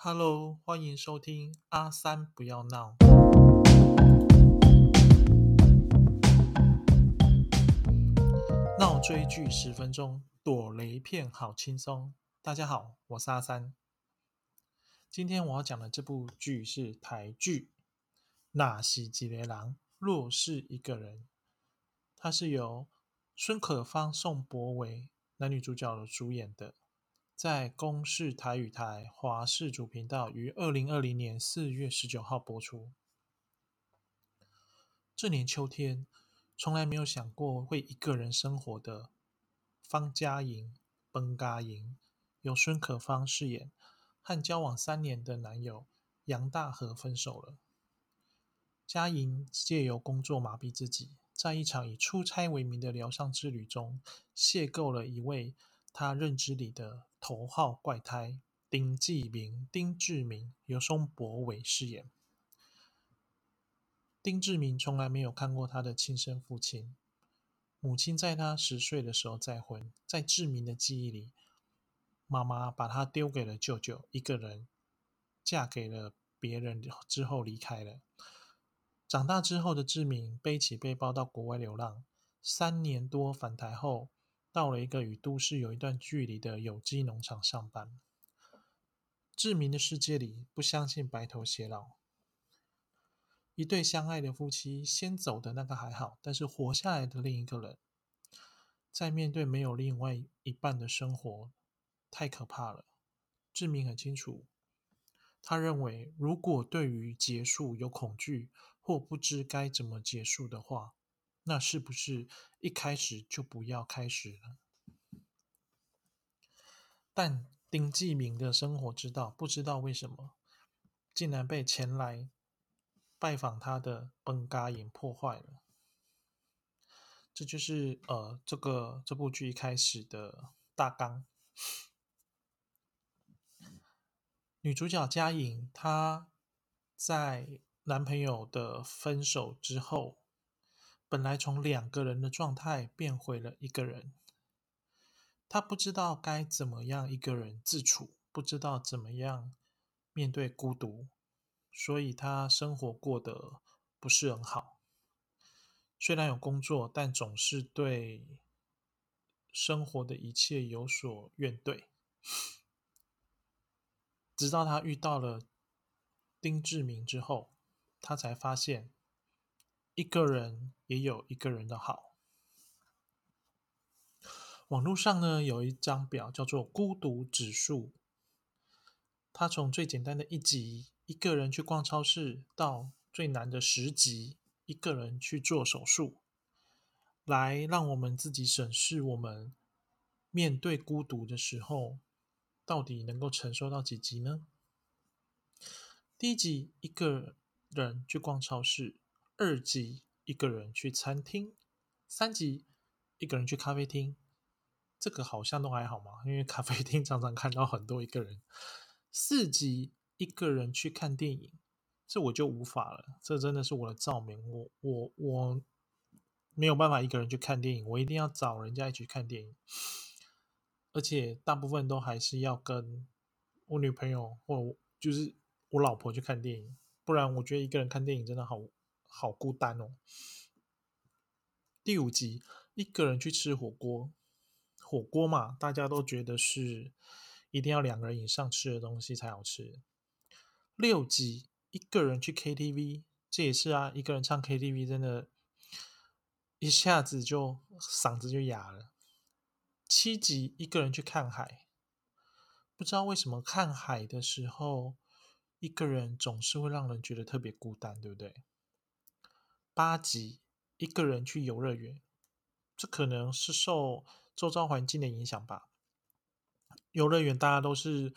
Hello，欢迎收听阿三不要闹。闹追剧十分钟，躲雷片好轻松。大家好，我是阿三。今天我要讲的这部剧是台剧《那西吉雷郎若是一个人》，它是由孙可芳、宋博维男女主角主演的。在公视台语台华视主频道于二零二零年四月十九号播出。这年秋天，从来没有想过会一个人生活的方嘉莹（崩嘎莹）由孙可芳饰演，和交往三年的男友杨大和分手了。嘉莹借由工作麻痹自己，在一场以出差为名的疗伤之旅中，邂逅了一位他认知里的。头号怪胎丁继明、丁志明由松柏伟饰演。丁志明从来没有看过他的亲生父亲，母亲在他十岁的时候再婚。在志明的记忆里，妈妈把他丢给了舅舅，一个人嫁给了别人之后离开了。长大之后的志明背起背包到国外流浪，三年多返台后。到了一个与都市有一段距离的有机农场上班。志明的世界里不相信白头偕老。一对相爱的夫妻，先走的那个还好，但是活下来的另一个人，在面对没有另外一半的生活，太可怕了。志明很清楚，他认为如果对于结束有恐惧或不知该怎么结束的话。那是不是一开始就不要开始了？但丁继明的生活之道，不知道为什么，竟然被前来拜访他的崩嘎影破坏了。这就是呃，这个这部剧一开始的大纲。女主角佳颖，她在男朋友的分手之后。本来从两个人的状态变回了一个人，他不知道该怎么样一个人自处，不知道怎么样面对孤独，所以他生活过得不是很好。虽然有工作，但总是对生活的一切有所怨怼。直到他遇到了丁志明之后，他才发现。一个人也有一个人的好。网络上呢有一张表叫做孤独指数，它从最简单的一级一个人去逛超市，到最难的十级一个人去做手术，来让我们自己审视我们面对孤独的时候，到底能够承受到几级呢？第一级一个人去逛超市。二级一个人去餐厅，三级一个人去咖啡厅，这个好像都还好嘛，因为咖啡厅常常看到很多一个人。四级一个人去看电影，这我就无法了，这真的是我的照明，我我我没有办法一个人去看电影，我一定要找人家一起看电影，而且大部分都还是要跟我女朋友或就是我老婆去看电影，不然我觉得一个人看电影真的好。好孤单哦。第五集，一个人去吃火锅，火锅嘛，大家都觉得是一定要两个人以上吃的东西才好吃。六集，一个人去 KTV，这也是啊，一个人唱 KTV 真的，一下子就嗓子就哑了。七集，一个人去看海，不知道为什么看海的时候，一个人总是会让人觉得特别孤单，对不对？八集一个人去游乐园，这可能是受周遭环境的影响吧。游乐园大家都是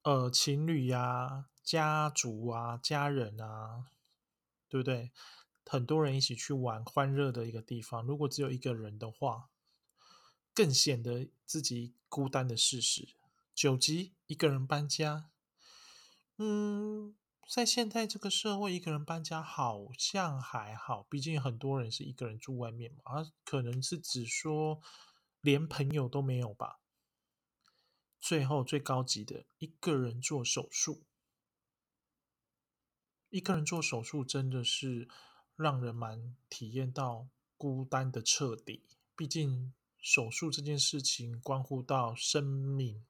呃情侣呀、家族啊、家人啊，对不对？很多人一起去玩，欢乐的一个地方。如果只有一个人的话，更显得自己孤单的事实。九集一个人搬家，嗯。在现在这个社会，一个人搬家好像还好，毕竟很多人是一个人住外面嘛。啊，可能是指说连朋友都没有吧。最后最高级的一个人做手术。一个人做手术真的是让人蛮体验到孤单的彻底。毕竟手术这件事情关乎到生命，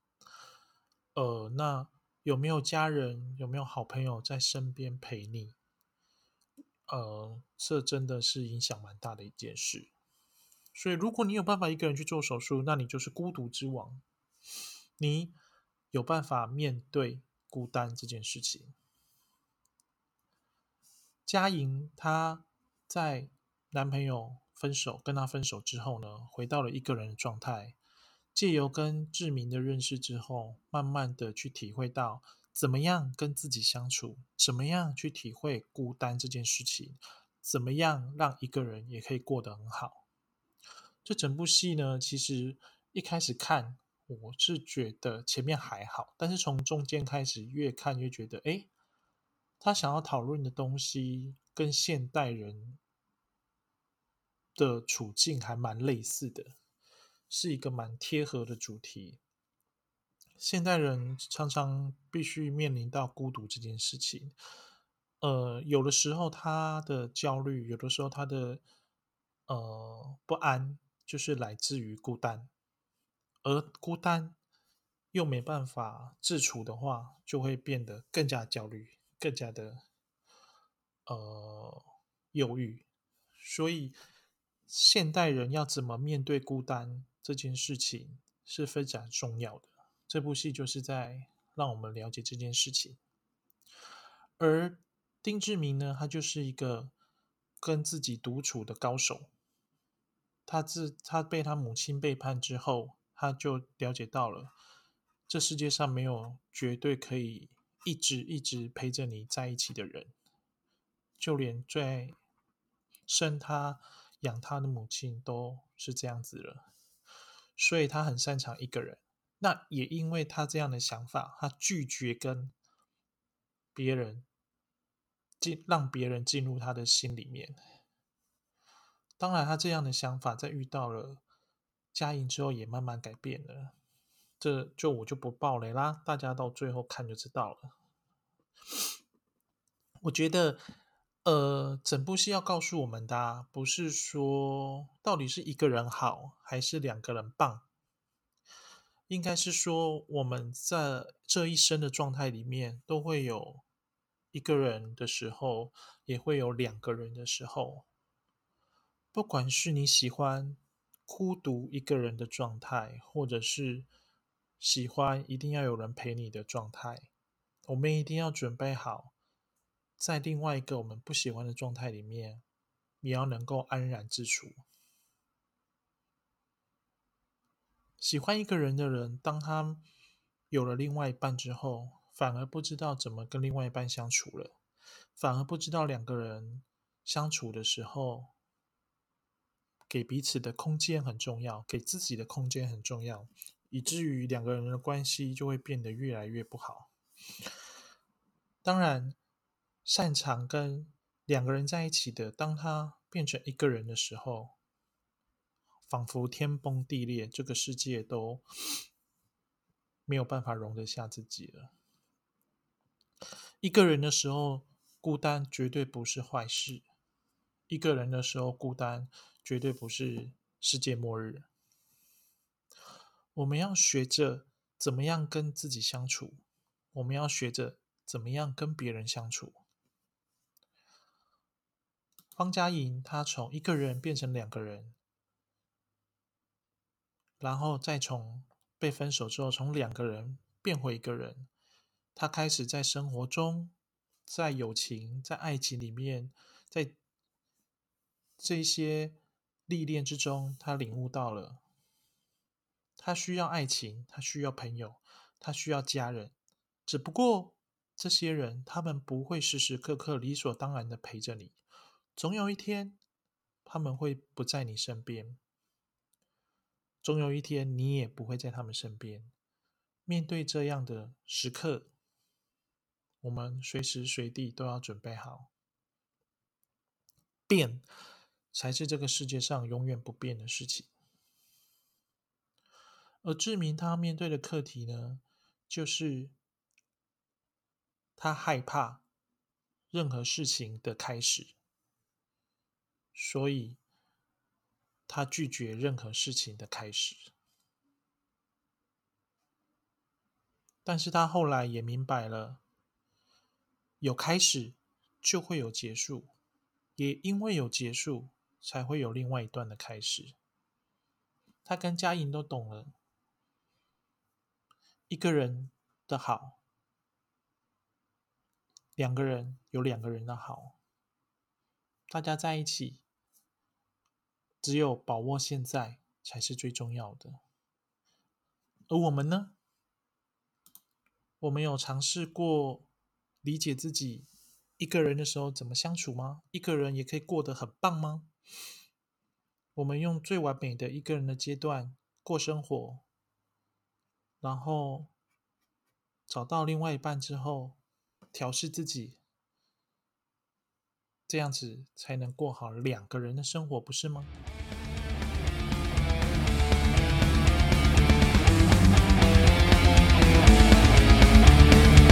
呃，那有没有家人，有没有好朋友在身边陪你？呃，这真的是影响蛮大的一件事。所以，如果你有办法一个人去做手术，那你就是孤独之王。你有办法面对孤单这件事情。嘉莹她在男朋友分手跟她分手之后呢，回到了一个人的状态。借由跟志明的认识之后，慢慢的去体会到怎么样跟自己相处，怎么样去体会孤单这件事情，怎么样让一个人也可以过得很好。这整部戏呢，其实一开始看我是觉得前面还好，但是从中间开始越看越觉得，哎。他想要讨论的东西跟现代人的处境还蛮类似的，是一个蛮贴合的主题。现代人常常必须面临到孤独这件事情，呃，有的时候他的焦虑，有的时候他的呃不安，就是来自于孤单，而孤单又没办法自处的话，就会变得更加焦虑。更加的呃忧郁，所以现代人要怎么面对孤单这件事情是非常重要的。这部戏就是在让我们了解这件事情。而丁志明呢，他就是一个跟自己独处的高手。他自他被他母亲背叛之后，他就了解到了这世界上没有绝对可以。一直一直陪着你在一起的人，就连最爱生他养他的母亲都是这样子了，所以他很擅长一个人。那也因为他这样的想法，他拒绝跟别人进，让别人进入他的心里面。当然，他这样的想法在遇到了嘉莹之后，也慢慢改变了。这就我就不爆雷啦，大家到最后看就知道了。我觉得，呃，整部戏要告诉我们的，不是说到底是一个人好还是两个人棒，应该是说我们在这一生的状态里面，都会有一个人的时候，也会有两个人的时候。不管是你喜欢孤独一个人的状态，或者是。喜欢一定要有人陪你的状态，我们一定要准备好，在另外一个我们不喜欢的状态里面，也要能够安然自处。喜欢一个人的人，当他有了另外一半之后，反而不知道怎么跟另外一半相处了，反而不知道两个人相处的时候，给彼此的空间很重要，给自己的空间很重要。以至于两个人的关系就会变得越来越不好。当然，擅长跟两个人在一起的，当他变成一个人的时候，仿佛天崩地裂，这个世界都 没有办法容得下自己了。一个人的时候，孤单绝对不是坏事；一个人的时候，孤单绝对不是世界末日。我们要学着怎么样跟自己相处，我们要学着怎么样跟别人相处。方嘉莹她从一个人变成两个人，然后再从被分手之后从两个人变回一个人，她开始在生活中，在友情、在爱情里面，在这些历练之中，她领悟到了。他需要爱情，他需要朋友，他需要家人。只不过这些人，他们不会时时刻刻理所当然的陪着你。总有一天，他们会不在你身边。总有一天，你也不会在他们身边。面对这样的时刻，我们随时随地都要准备好。变，才是这个世界上永远不变的事情。而志明他面对的课题呢，就是他害怕任何事情的开始，所以他拒绝任何事情的开始。但是他后来也明白了，有开始就会有结束，也因为有结束，才会有另外一段的开始。他跟嘉莹都懂了，一个人的好，两个人有两个人的好，大家在一起，只有把握现在才是最重要的。而我们呢？我们有尝试过理解自己一个人的时候怎么相处吗？一个人也可以过得很棒吗？我们用最完美的一个人的阶段过生活，然后找到另外一半之后调试自己，这样子才能过好两个人的生活，不是吗？